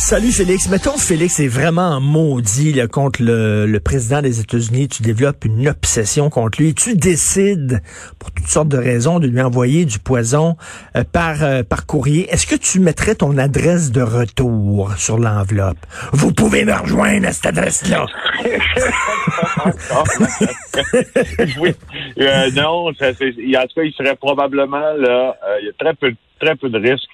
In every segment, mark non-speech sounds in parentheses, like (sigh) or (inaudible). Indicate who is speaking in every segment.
Speaker 1: Salut Félix. Mettons Félix est vraiment maudit là, contre le, le, président des États-Unis. Tu développes une obsession contre lui. Tu décides, pour toutes sortes de raisons, de lui envoyer du poison euh, par, euh, par courrier. Est-ce que tu mettrais ton adresse de retour sur l'enveloppe? Vous pouvez me rejoindre à cette adresse-là. (laughs) (laughs)
Speaker 2: oui. Euh, non, ça, il, en tout cas, il serait probablement là. il y a très peu de très peu de risques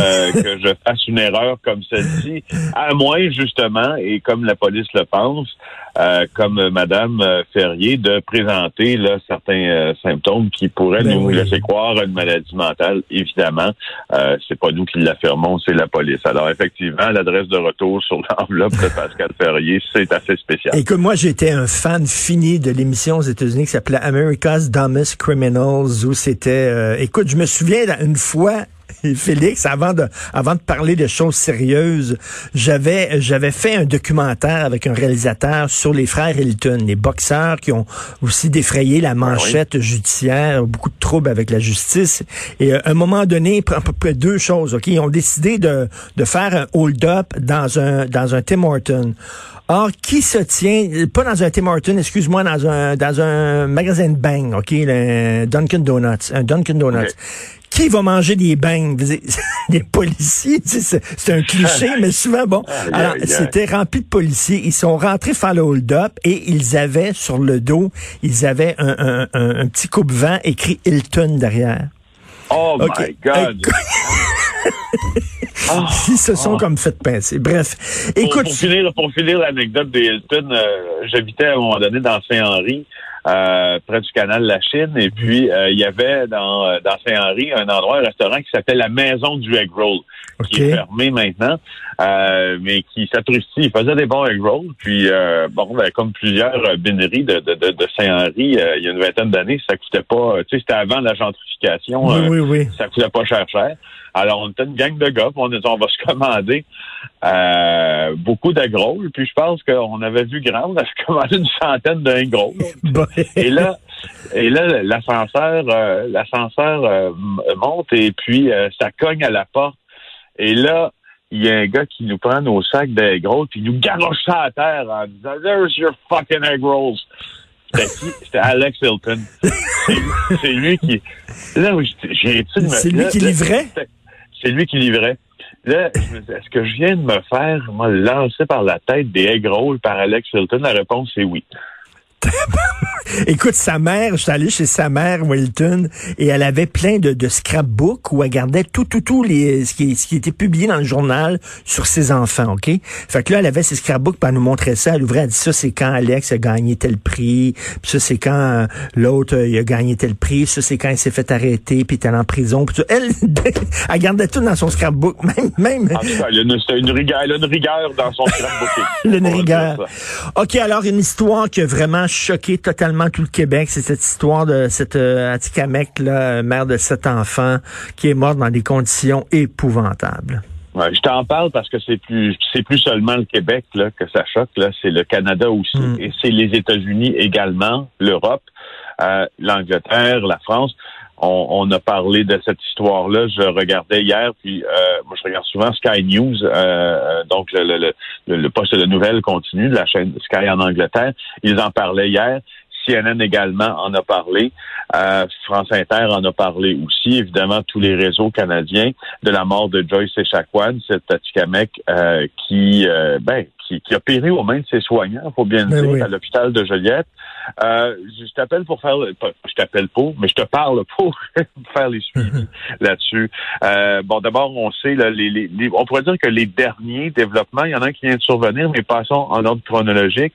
Speaker 2: euh, (laughs) que je fasse une erreur comme celle-ci, à moins justement, et comme la police le pense, euh, comme Madame Ferrier, de présenter là, certains euh, symptômes qui pourraient ben nous laisser croire à une maladie mentale. Évidemment, euh, c'est pas nous qui l'affirmons, c'est la police. Alors effectivement, l'adresse de retour sur l'enveloppe de Pascal (laughs) Ferrier, c'est assez spécial.
Speaker 1: Et que moi, j'étais un fan fini de l'émission aux États-Unis qui s'appelait America's Dumbest Criminals, où c'était, écoute, je me souviens une fois, Félix, avant de, avant de parler de choses sérieuses, j'avais, j'avais fait un documentaire avec un réalisateur sur les frères Hilton, les boxeurs qui ont aussi défrayé la manchette judiciaire, beaucoup de troubles avec la justice. Et euh, à un moment donné, à peu près deux choses, ok, ils ont décidé de, de faire un hold-up dans un, dans un Tim Horton. Or, qui se tient, pas dans un Tim Horton, excuse-moi, dans un, dans un magasin de bang, OK, le Dunkin' Donuts, un Dunkin' Donuts qui va manger des beignes? Les (laughs) policiers, c'est un cliché, mais souvent, bon. Alors, c'était rempli de policiers. Ils sont rentrés faire le hold-up et ils avaient sur le dos, ils avaient un, un, petit coupe-vent écrit Hilton derrière.
Speaker 2: Oh my God! (laughs)
Speaker 1: Ils se sont comme fait pincer. Bref, écoute...
Speaker 2: Pour, finir, pour finir l'anecdote des Hilton, euh, j'habitais à un moment donné dans Saint-Henri. Euh, près du canal de la Chine. Et puis, euh, il y avait dans, euh, dans Saint-Henri un endroit, un restaurant qui s'appelle la Maison du Egg Roll, qui est fermé maintenant, mais qui s'apprécie. Il faisait des bons egg rolls. Puis, bon, ben, comme plusieurs bineries de, de, de, Saint-Henri, il y a une vingtaine d'années, ça coûtait pas, tu sais, c'était avant la gentrification.
Speaker 1: Oui, oui, oui.
Speaker 2: Ça coûtait pas cher, cher. Alors, on était une gang de gars, on, on va se (laughs) commander euh, beaucoup d'agros. Puis je pense qu'on avait vu grand, on avait (laughs) commandé une centaine d'agros. (laughs) et là, et là, l'ascenseur, euh, l'ascenseur euh, monte et puis ça cogne à la porte. Et là, il y a un gars qui nous prend nos sacs d'egg puis il nous garoche ça à terre en disant There's your fucking egg rolls. C'était Alex Hilton. C'est lui qui.
Speaker 1: C'est lui qui livrait?
Speaker 2: c'est lui qui livrait. Là, est-ce que je viens de me faire moi, lancer par la tête des egg rolls par Alex Hilton? La réponse est oui. (laughs) (laughs)
Speaker 1: Écoute, sa mère, je suis allé chez sa mère, Wilton, et elle avait plein de, de scrapbooks où elle gardait tout, tout, tout les, ce qui, ce qui était publié dans le journal sur ses enfants, OK? Fait que là, elle avait ses scrapbooks, puis elle nous montrait ça. Elle ouvrait, elle dit, ça, c'est quand Alex a gagné tel prix, puis ça, c'est quand euh, l'autre, euh, il a gagné tel prix, ça, c'est quand il s'est fait arrêter, puis il était en prison. Puis elle, (laughs) elle gardait tout dans son scrapbook, (laughs) même... même...
Speaker 2: En tout cas, elle a une, rigueur, elle a une rigueur dans son scrapbook.
Speaker 1: une rigueur. OK, alors, une histoire qui a vraiment choqué totalement tout le Québec. C'est cette histoire de cette euh, Atikamek, là, mère de sept enfants, qui est morte dans des conditions épouvantables.
Speaker 2: Ouais, je t'en parle parce que c'est plus c'est plus seulement le Québec là, que ça choque, là, c'est le Canada aussi. Mm. Et c'est les États-Unis également, l'Europe, euh, l'Angleterre, la France. On, on, a parlé de cette histoire-là. Je regardais hier, puis euh, moi je regarde souvent Sky News, euh, donc le, le, le, le, poste de nouvelles continue de la chaîne Sky en Angleterre. Ils en parlaient hier. CNN également en a parlé. Euh, France Inter en a parlé aussi. Évidemment, tous les réseaux canadiens de la mort de Joyce Echaquan, cette Atikamek euh, qui, euh, ben, qui, qui, a péri aux mains de ses soignants, faut bien le ben dire, à l'hôpital de Joliette. Euh, je t'appelle pour faire, je t'appelle pour, mais je te parle pour (laughs) faire les suivis là-dessus. Euh, bon, d'abord, on sait, là, les, les, on pourrait dire que les derniers développements, il y en a un qui vient de survenir, mais passons en ordre chronologique.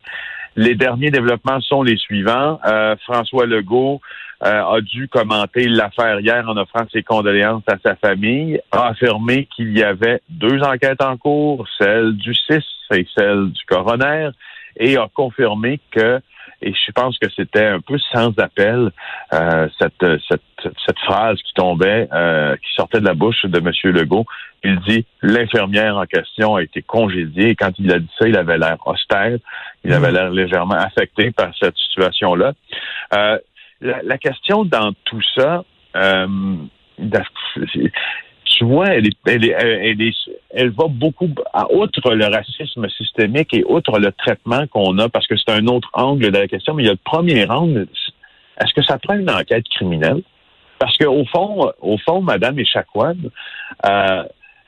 Speaker 2: Les derniers développements sont les suivants. Euh, François Legault euh, a dû commenter l'affaire hier en offrant ses condoléances à sa famille, a affirmé qu'il y avait deux enquêtes en cours, celle du 6 et celle du coroner, et a confirmé que et je pense que c'était un peu sans appel euh, cette, cette, cette, phrase qui tombait, euh, qui sortait de la bouche de M. Legault. Il dit l'infirmière en question a été congédiée. Et quand il a dit ça, il avait l'air austère. Il avait mmh. l'air légèrement affecté par cette situation-là. Euh, la, question dans tout ça, euh, tu vois, elle, elle, elle, elle, va beaucoup, outre le racisme systémique et outre le traitement qu'on a, parce que c'est un autre angle de la question, mais il y a le premier angle, est-ce que ça prend une enquête criminelle? Parce qu'au fond, au fond, Madame Echaquan euh,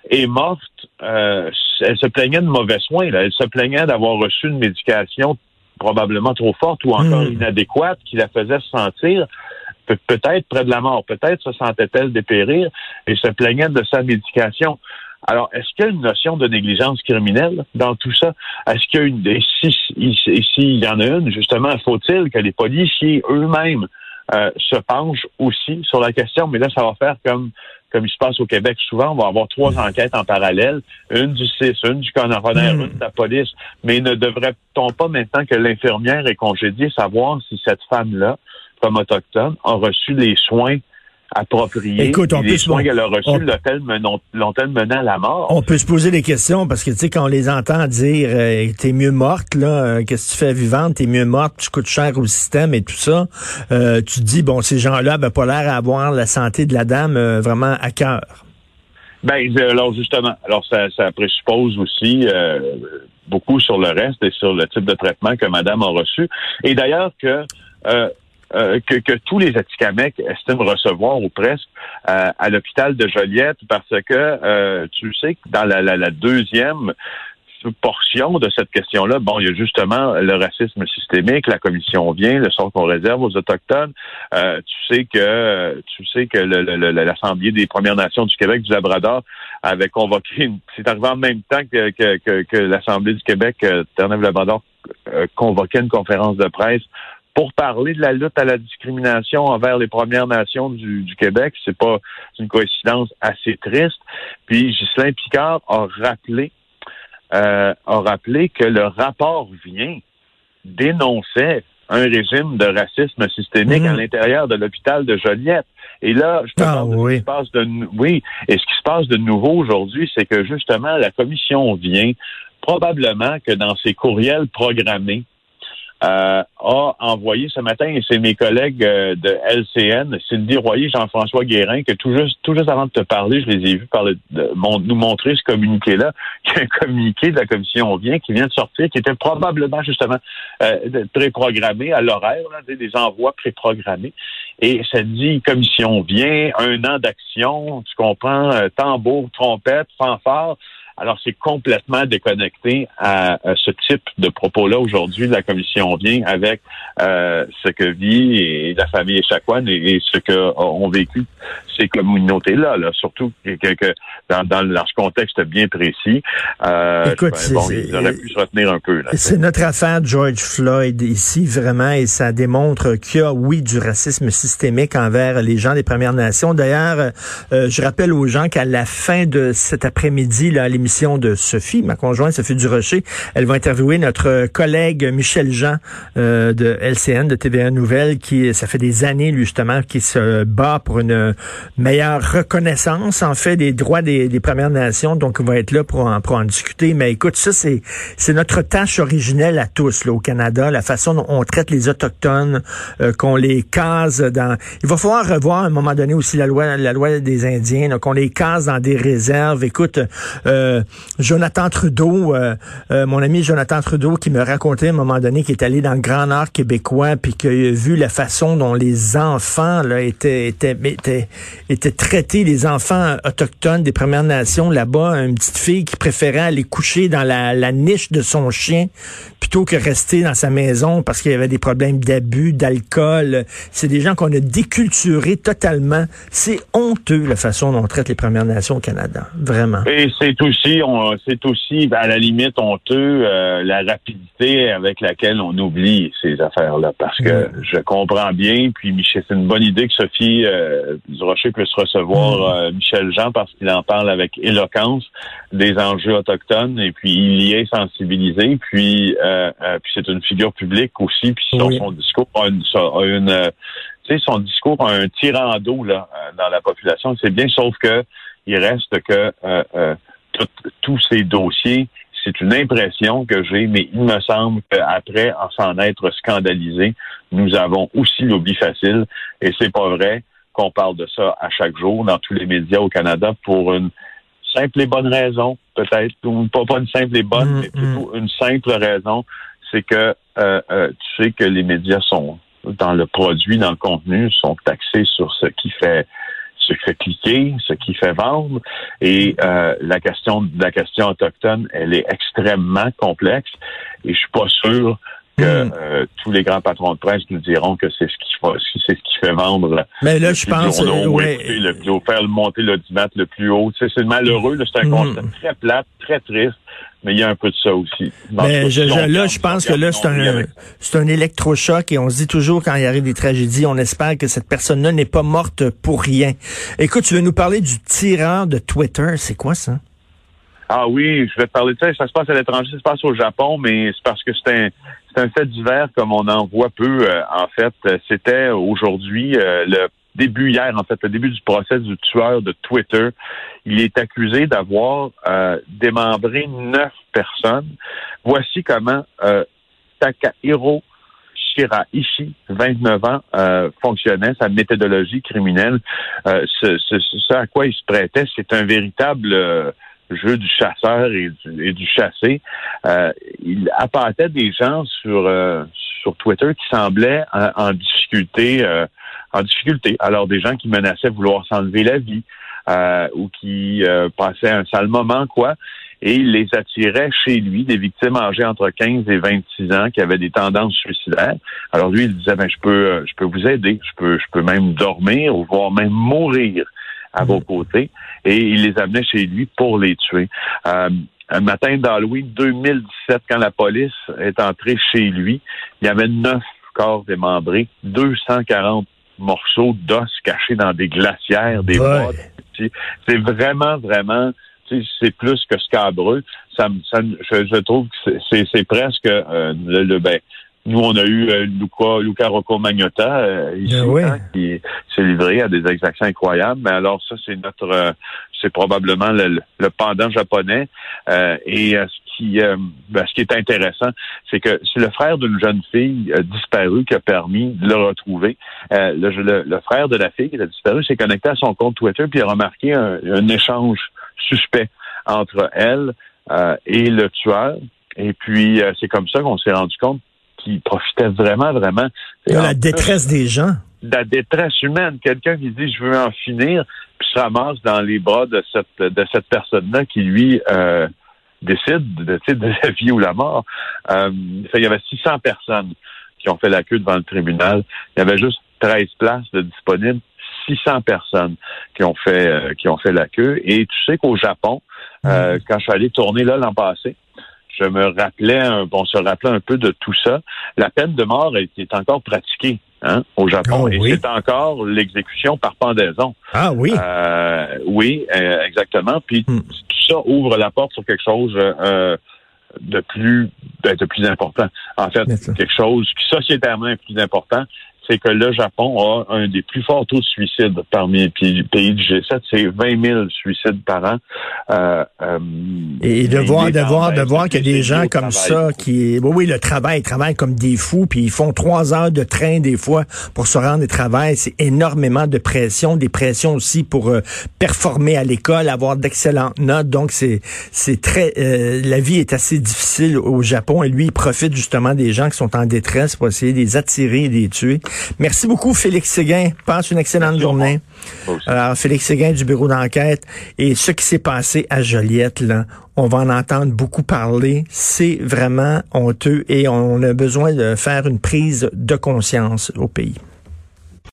Speaker 2: est morte, euh, elle se plaignait de mauvais soins, elle se plaignait d'avoir reçu une médication probablement trop forte ou encore hmm. inadéquate qui la faisait se sentir peut-être près de la mort, peut-être se sentait-elle dépérir et se plaignait de sa médication. Alors, est-ce qu'il y a une notion de négligence criminelle dans tout ça? Est-ce qu'il y a une... Et s'il y en a une, justement, faut-il que les policiers eux-mêmes euh, se penchent aussi sur la question? Mais là, ça va faire comme comme il se passe au Québec souvent, on va avoir trois enquêtes en parallèle, une du CIS, une du coroner, hmm. une de la police. Mais ne devrait-on pas maintenant que l'infirmière est congédiée savoir si cette femme-là comme autochtone a reçu les soins appropriés.
Speaker 1: Écoute, on
Speaker 2: les soins qu'elle a reçus l'ont-elle mené à la mort?
Speaker 1: On peut se poser des questions parce que, tu sais, quand on les entend dire euh, t'es mieux morte, là, euh, qu'est-ce que tu fais vivante, t'es mieux morte, tu coûtes cher au système et tout ça, euh, tu te dis, bon, ces gens-là n'avaient pas l'air à avoir la santé de la dame vraiment à cœur.
Speaker 2: Ben, alors justement, alors ça, ça présuppose aussi beaucoup sur le reste et sur le type de traitement que madame a reçu. Et d'ailleurs que euh, que, que, tous les Atikamekw estiment recevoir ou presque euh, à l'hôpital de Joliette parce que euh, tu sais que dans la, la, deuxième portion de cette question-là, bon, il y a justement le racisme systémique, la commission vient, le sort qu'on réserve aux autochtones. tu sais que tu sais que l'Assemblée des Premières Nations du Québec du Labrador avait convoqué, c'est arrivé en même temps que, que, que, l'Assemblée du Québec, Terre-Neuve-Labrador convoquait une conférence de presse pour parler de la lutte à la discrimination envers les Premières Nations du, du Québec. C'est pas une coïncidence assez triste. Puis Ghislain Picard a rappelé euh, a rappelé que le rapport vient dénonçait un régime de racisme systémique à mhm. l'intérieur de l'hôpital de Joliette. Et là, je
Speaker 1: ah,
Speaker 2: de
Speaker 1: oui.
Speaker 2: ce qui se passe de oui, et ce qui se passe de nouveau aujourd'hui, c'est que justement la commission vient probablement que dans ses courriels programmés euh, a envoyé ce matin, et c'est mes collègues euh, de LCN, Sylvie Royer, Jean-François Guérin, que tout juste, tout juste avant de te parler, je les ai vus parler, de, nous montrer ce communiqué-là, (laughs) qui est un communiqué de la commission vient, qui vient de sortir, qui était probablement justement euh, préprogrammé à l'horaire, des, des envois préprogrammés. Et ça dit commission vient, un an d'action, tu comprends, euh, tambour, trompette, fanfare. Alors, c'est complètement déconnecté à, ce type de propos-là aujourd'hui. La commission vient avec euh, ce que vit la famille Echaquan et, et ce qu'ont vécu ces communautés-là, là, surtout que, que dans, contexte bien précis. Euh,
Speaker 1: Écoute,
Speaker 2: ben, bon, ils auraient pu se retenir un peu.
Speaker 1: C'est notre affaire George Floyd ici, vraiment, et ça démontre qu'il y a, oui, du racisme systémique envers les gens des Premières Nations. D'ailleurs, euh, je rappelle aux gens qu'à la fin de cet après-midi, là, l'émission de Sophie, ma conjointe Sophie Durocher, elle va interviewer notre collègue Michel Jean euh, de LCN, de TVA Nouvelle, qui, ça fait des années, lui, justement, qui se bat pour une meilleure reconnaissance, en fait, des droits des, Premières Nations. Donc, on va être là pour en, pour en discuter. Mais écoute, ça, c'est, c'est notre tâche originelle à tous, là, au Canada, la façon dont on traite les Autochtones, euh, qu'on les case dans... Il va falloir revoir à un moment donné aussi la loi, la loi des Indiens, qu'on les case dans des réserves. Écoute, euh, Jonathan Trudeau, euh, mon ami Jonathan Trudeau, qui me racontait à un moment donné qu'il est allé dans le Grand Nord québécois, puis qu'il a vu la façon dont les enfants là étaient, étaient, étaient étaient traités, les enfants autochtones des Premières Nations là-bas, une petite fille qui préférait aller coucher dans la, la niche de son chien plutôt que rester dans sa maison parce qu'il y avait des problèmes d'abus, d'alcool. C'est des gens qu'on a déculturés totalement. C'est honteux la façon dont on traite les Premières Nations au Canada, vraiment.
Speaker 2: Et c'est aussi, c'est aussi à la limite honteux euh, la rapidité avec laquelle on oublie ces affaires-là, parce que je comprends bien. Puis Michel, c'est une bonne idée que Sophie euh, Durocher puisse recevoir mm. euh, Michel Jean parce qu'il en parle avec éloquence des enjeux autochtones et puis il y est sensibilisé. Puis, euh, euh, puis c'est une figure publique aussi. Puis son, discours a une, une tu sais, son discours a un tirant d'eau là dans la population. C'est bien, sauf que il reste que tous ces dossiers c'est une impression que j'ai, mais il me semble qu'après en s'en être scandalisé, nous avons aussi l'oubli facile. Et c'est pas vrai qu'on parle de ça à chaque jour dans tous les médias au Canada pour une simple et bonne raison, peut-être, ou pas, pas une simple et bonne, mm, mais plutôt mm. une simple raison, c'est que euh, euh, tu sais que les médias sont dans le produit, dans le contenu, sont taxés sur ce qui fait ce qui fait cliquer, ce qui fait vendre. Et euh, la question la question autochtone, elle est extrêmement complexe. Et je suis pas sûr que hmm. euh, tous les grands patrons de presse nous diront que c'est ce qui c'est ce qui fait vendre.
Speaker 1: Mais là, je pense,
Speaker 2: euh, ouais. le plus haut, faire monter l'audimat le plus haut. c'est malheureux. C'est un hmm. constat très plat, très triste. Mais il y a un peu de ça aussi.
Speaker 1: mais je, là, je pense que là, c'est un, c'est un électrochoc et on se dit toujours quand il arrive des tragédies, on espère que cette personne-là n'est pas morte pour rien. Écoute, tu veux nous parler du tireur de Twitter? C'est quoi ça?
Speaker 2: Ah oui, je vais te parler de ça. Ça se passe à l'étranger, ça se passe au Japon, mais c'est parce que c'est un, c'est un fait divers comme on en voit peu. Euh, en fait, c'était aujourd'hui euh, le début hier, en fait, le début du procès du tueur de Twitter. Il est accusé d'avoir euh, démembré neuf personnes. Voici comment Takahiro Shiraishi, 29 ans, fonctionnait, sa méthodologie criminelle. Ce, ce, ce, à quoi il se prêtait, c'est un véritable jeu du chasseur et du, chassé. Euh, il appâtait des gens sur euh, sur Twitter qui semblaient en, difficulté euh, en difficulté. Alors des gens qui menaçaient vouloir s'enlever la vie ou qui passaient un sale moment quoi. Et il les attirait chez lui, des victimes âgées entre 15 et 26 ans qui avaient des tendances suicidaires. Alors lui, il disait, ben, je peux, je peux vous aider, je peux, je peux même dormir ou voire même mourir à vos côtés et il les amenait chez lui pour les tuer. Euh, un matin d'Halloween 2017, quand la police est entrée chez lui, il y avait neuf corps démembrés, 240 morceaux d'os cachés dans des glacières, des boîtes. C'est vraiment, vraiment, c'est plus que scabreux. Ça, ça je, trouve que c'est presque euh, le, ben, nous, on a eu euh, Luca, Luca Rocco Magnotta euh, ici, ben hein, qui s'est livré à des exactions incroyables. Mais alors, ça, c'est notre, euh, c'est probablement le, pendant japonais. et ce qui, ben, ce qui est intéressant, c'est que c'est le frère d'une jeune fille disparue qui a permis de le retrouver. Le, le, frère de la fille qui a disparu s'est connecté à son compte Twitter puis a remarqué un, un échange suspect entre elle et le tueur. Et puis, c'est comme ça qu'on s'est rendu compte qui profitait vraiment, vraiment.
Speaker 1: De la détresse des gens.
Speaker 2: De la détresse humaine. Quelqu'un qui dit je veux en finir, puis se ramasse dans les bras de cette de cette personne-là qui lui euh, décide de, de la vie ou la mort. Euh, il y avait 600 personnes qui ont fait la queue devant le tribunal. Il y avait juste 13 places de disponibles. 600 personnes qui ont fait euh, qui ont fait la queue. Et tu sais qu'au Japon, euh, mm. quand je suis allé tourner là l'an passé, je me rappelais, un, on se rappelait un peu de tout ça. La peine de mort est, encore pratiquée hein, au Japon ah et c'est encore l'exécution par pendaison.
Speaker 1: Ah oui?
Speaker 2: Euh, oui, euh, exactement. Puis hmm. tout ça ouvre la porte sur quelque chose. Euh, de plus ben, de plus important. En fait, quelque chose qui sociétalement est plus important, c'est que le Japon a un des plus forts taux de suicide parmi les pays du G7. C'est 20 000 suicides par an. Euh,
Speaker 1: euh, et de voir, de voir, de voir a des gens comme ça qui, oui, oui, le travail, ils travaillent comme des fous, puis ils font trois heures de train des fois pour se rendre au travail. C'est énormément de pression, des pressions aussi pour euh, performer à l'école, avoir d'excellentes notes. Donc c'est, c'est très, la vie est assez difficile au Japon et lui il profite justement des gens qui sont en détresse pour essayer de les attirer et de les tuer. Merci beaucoup, Félix Séguin. Passe une excellente journée. Alors, Félix Séguin du bureau d'enquête. Et ce qui s'est passé à Joliette, là, on va en entendre beaucoup parler. C'est vraiment honteux et on a besoin de faire une prise de conscience au pays.